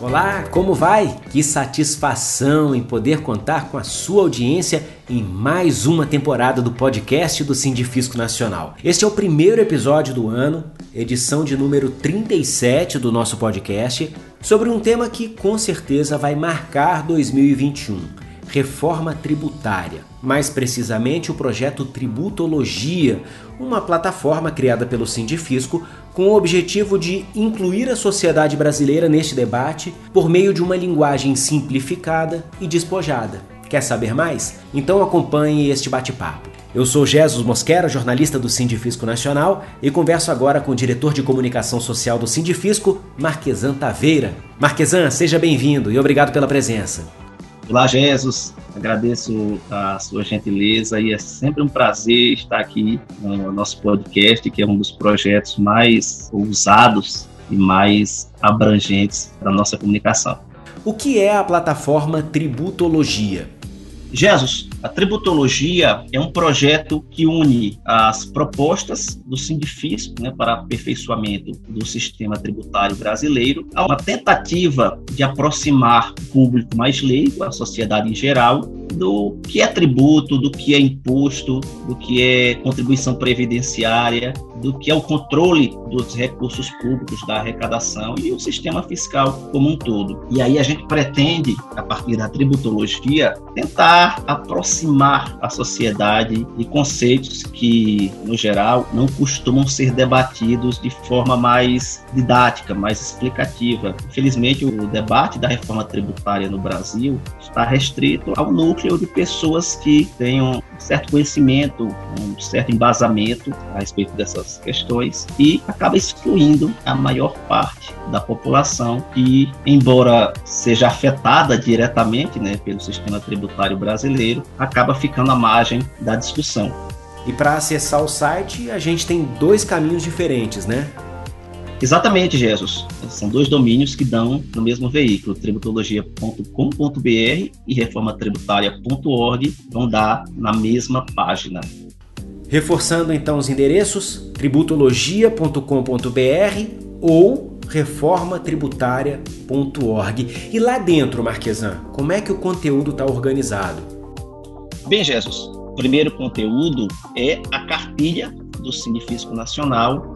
Olá, como vai? Que satisfação em poder contar com a sua audiência em mais uma temporada do podcast do Sindifisco Nacional. Este é o primeiro episódio do ano, edição de número 37 do nosso podcast, sobre um tema que com certeza vai marcar 2021 reforma tributária, mais precisamente o projeto Tributologia, uma plataforma criada pelo Sindifisco com o objetivo de incluir a sociedade brasileira neste debate por meio de uma linguagem simplificada e despojada. Quer saber mais? Então acompanhe este bate-papo. Eu sou Jesus Mosquera, jornalista do Sindifisco Nacional, e converso agora com o diretor de comunicação social do Sindifisco, Marquesan Taveira. Marquesan, seja bem-vindo e obrigado pela presença. Olá, Jesus. Agradeço a sua gentileza e é sempre um prazer estar aqui no nosso podcast, que é um dos projetos mais ousados e mais abrangentes da nossa comunicação. O que é a plataforma Tributologia? Jesus, a tributologia é um projeto que une as propostas do Sindifisco né, para aperfeiçoamento do sistema tributário brasileiro a uma tentativa de aproximar o público mais leigo, a sociedade em geral, do que é tributo, do que é imposto, do que é contribuição previdenciária, do que é o controle dos recursos públicos, da arrecadação e o sistema fiscal como um todo. E aí a gente pretende, a partir da tributologia, tentar aproximar a sociedade de conceitos que, no geral, não costumam ser debatidos de forma mais didática, mais explicativa. Infelizmente, o debate da reforma tributária no Brasil está restrito ao núcleo de pessoas que tenham certo conhecimento, um certo embasamento a respeito dessas questões e acaba excluindo a maior parte da população que, embora seja afetada diretamente né, pelo sistema tributário brasileiro, acaba ficando à margem da discussão. E para acessar o site, a gente tem dois caminhos diferentes, né? Exatamente, Jesus. São dois domínios que dão no mesmo veículo, tributologia.com.br e reformatributária.org vão dar na mesma página. Reforçando então os endereços tributologia.com.br ou reformatributária.org. E lá dentro, Marquesan, como é que o conteúdo está organizado? Bem, Jesus, o primeiro conteúdo é a cartilha do Cinefisco Nacional,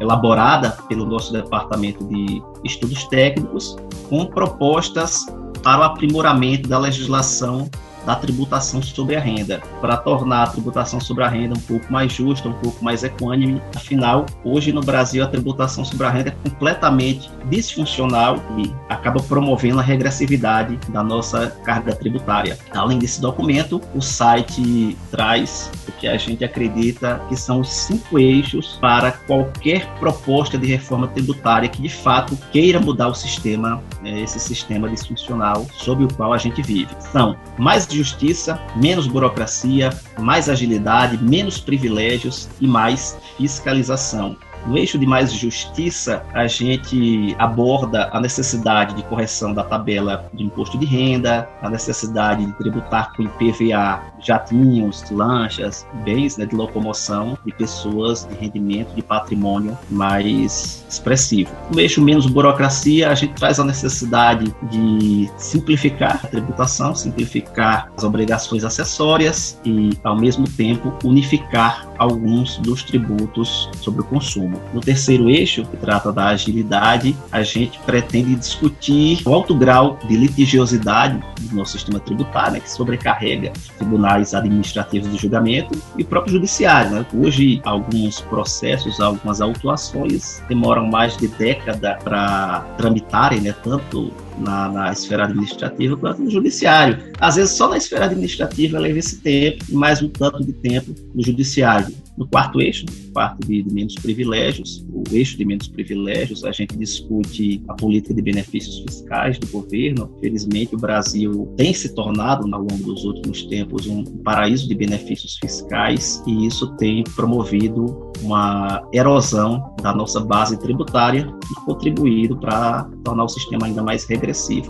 elaborada pelo nosso Departamento de Estudos Técnicos, com propostas para o aprimoramento da legislação da tributação sobre a renda, para tornar a tributação sobre a renda um pouco mais justa, um pouco mais equânime. Afinal, hoje no Brasil a tributação sobre a renda é completamente disfuncional e acaba promovendo a regressividade da nossa carga tributária. Além desse documento, o site traz o que a gente acredita que são os cinco eixos para qualquer proposta de reforma tributária que de fato queira mudar o sistema, né, esse sistema disfuncional sob o qual a gente vive. São mais justiça, menos burocracia, mais agilidade, menos privilégios e mais fiscalização. No eixo de mais justiça, a gente aborda a necessidade de correção da tabela de imposto de renda, a necessidade de tributar com IPVA jatinhos, lanchas, bens né, de locomoção de pessoas de rendimento, de patrimônio mais expressivo. No eixo menos burocracia, a gente traz a necessidade de simplificar a tributação, simplificar as obrigações acessórias e, ao mesmo tempo, unificar alguns dos tributos sobre o consumo. No terceiro eixo, que trata da agilidade, a gente pretende discutir o alto grau de litigiosidade do nosso sistema tributário, né, que sobrecarrega tribunais administrativos de julgamento e o próprio judiciário. Né? Hoje, alguns processos, algumas autuações demoram mais de década para tramitarem, né, tanto na, na, esfera administrativa quanto no judiciário. Às vezes, só na esfera administrativa leva esse tempo mais um tanto de tempo no judiciário. No quarto eixo, quarto de, de, menos privilégios, o eixo de menos privilégios, a gente discute a política de benefícios fiscais do governo. Felizmente, o Brasil tem se tornado, ao longo dos últimos tempos, um paraíso de benefícios fiscais e isso tem promovido uma erosão da nossa base tributária e contribuído para tornar o sistema ainda mais regressivo.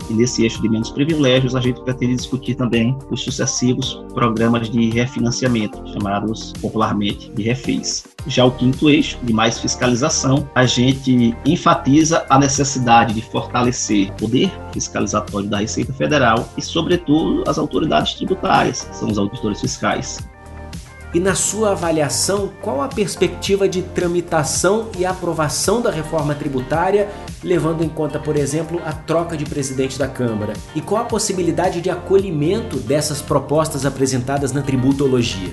E nesse eixo de menos privilégios, a gente pretende discutir também os sucessivos programas de refinanciamento, chamados popularmente e refez. Já o quinto eixo, de mais fiscalização, a gente enfatiza a necessidade de fortalecer o poder fiscalizatório da Receita Federal e, sobretudo, as autoridades tributárias, que são os auditores fiscais. E na sua avaliação, qual a perspectiva de tramitação e aprovação da reforma tributária, levando em conta, por exemplo, a troca de presidente da Câmara? E qual a possibilidade de acolhimento dessas propostas apresentadas na tributologia?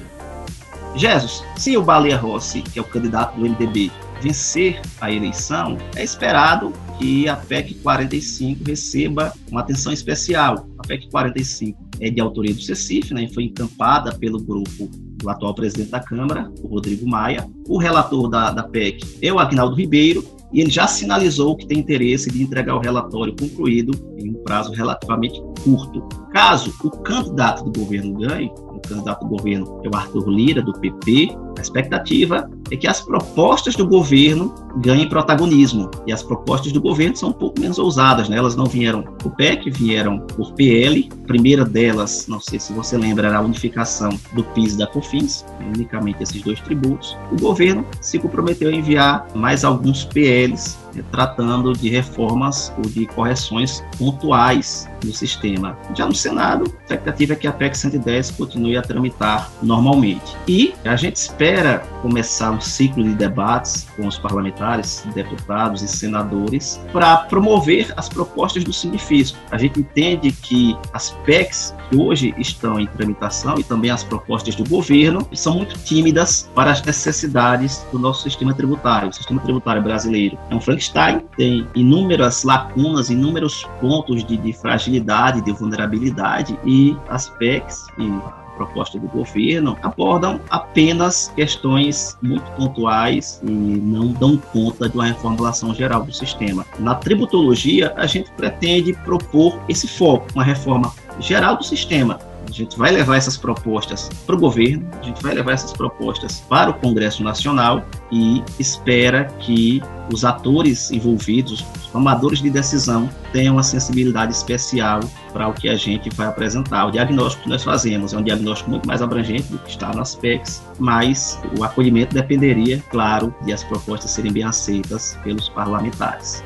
Jesus, se o Baleia Rossi, que é o candidato do MDB, vencer a eleição, é esperado que a PEC 45 receba uma atenção especial. A PEC 45 é de autoria do CECIF, né, foi encampada pelo grupo do atual presidente da Câmara, o Rodrigo Maia. O relator da, da PEC é o Agnaldo Ribeiro, e ele já sinalizou que tem interesse de entregar o relatório concluído em um prazo relativamente curto. Caso o candidato do governo ganhe, o candidato do governo é o Arthur Lira, do PP, a expectativa é que as propostas do governo ganhem protagonismo. E as propostas do governo são um pouco menos ousadas, né? Elas não vieram por PEC, vieram por PL. A primeira delas, não sei se você lembra, era a unificação do PIS e da COFINS, unicamente esses dois tributos. O governo se comprometeu a enviar mais alguns PLs tratando de reformas ou de correções pontuais no sistema. Já no Senado, a expectativa é que a PEC 110 continue a tramitar normalmente. E a gente espera começar um ciclo de debates com os parlamentares, deputados e senadores para promover as propostas do Sindifisco. A gente entende que as PECs que hoje estão em tramitação e também as propostas do governo são muito tímidas para as necessidades do nosso sistema tributário. O sistema tributário brasileiro é um Frankenstein, tem inúmeras lacunas, inúmeros pontos de, de fragilidade, de vulnerabilidade e as PECs e proposta do governo abordam apenas questões muito pontuais e não dão conta de uma reformulação geral do sistema. Na tributologia, a gente pretende propor esse foco, uma reforma geral do sistema, gente vai levar essas propostas para o governo, a gente vai levar essas propostas para o Congresso Nacional e espera que os atores envolvidos, os tomadores de decisão, tenham uma sensibilidade especial para o que a gente vai apresentar. O diagnóstico que nós fazemos é um diagnóstico muito mais abrangente do que está nas PECs, mas o acolhimento dependeria, claro, de as propostas serem bem aceitas pelos parlamentares.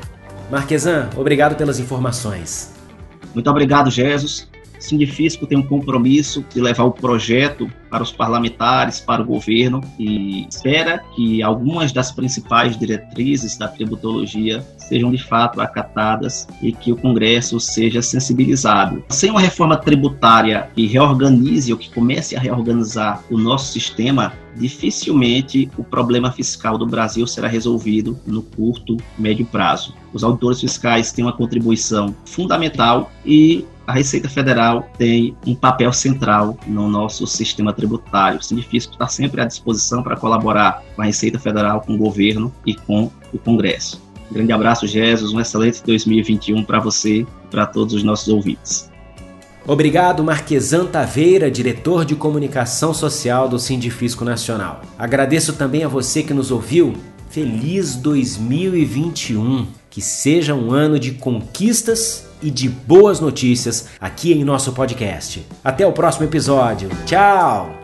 Marquesan, obrigado pelas informações. Muito obrigado, Jesus. Sindifisco tem um compromisso de levar o projeto para os parlamentares, para o governo e espera que algumas das principais diretrizes da tributologia sejam de fato acatadas e que o Congresso seja sensibilizado. Sem uma reforma tributária que reorganize ou que comece a reorganizar o nosso sistema, dificilmente o problema fiscal do Brasil será resolvido no curto, médio prazo. Os auditores fiscais têm uma contribuição fundamental e a Receita Federal tem um papel central no nosso sistema tributário. O Sindifisco está sempre à disposição para colaborar com a Receita Federal, com o governo e com o Congresso. Um grande abraço, Jesus. Um excelente 2021 para você e para todos os nossos ouvintes. Obrigado, Marquesan Taveira, diretor de comunicação social do Sindifisco Nacional. Agradeço também a você que nos ouviu. Feliz 2021! Que seja um ano de conquistas e de boas notícias aqui em nosso podcast. Até o próximo episódio. Tchau!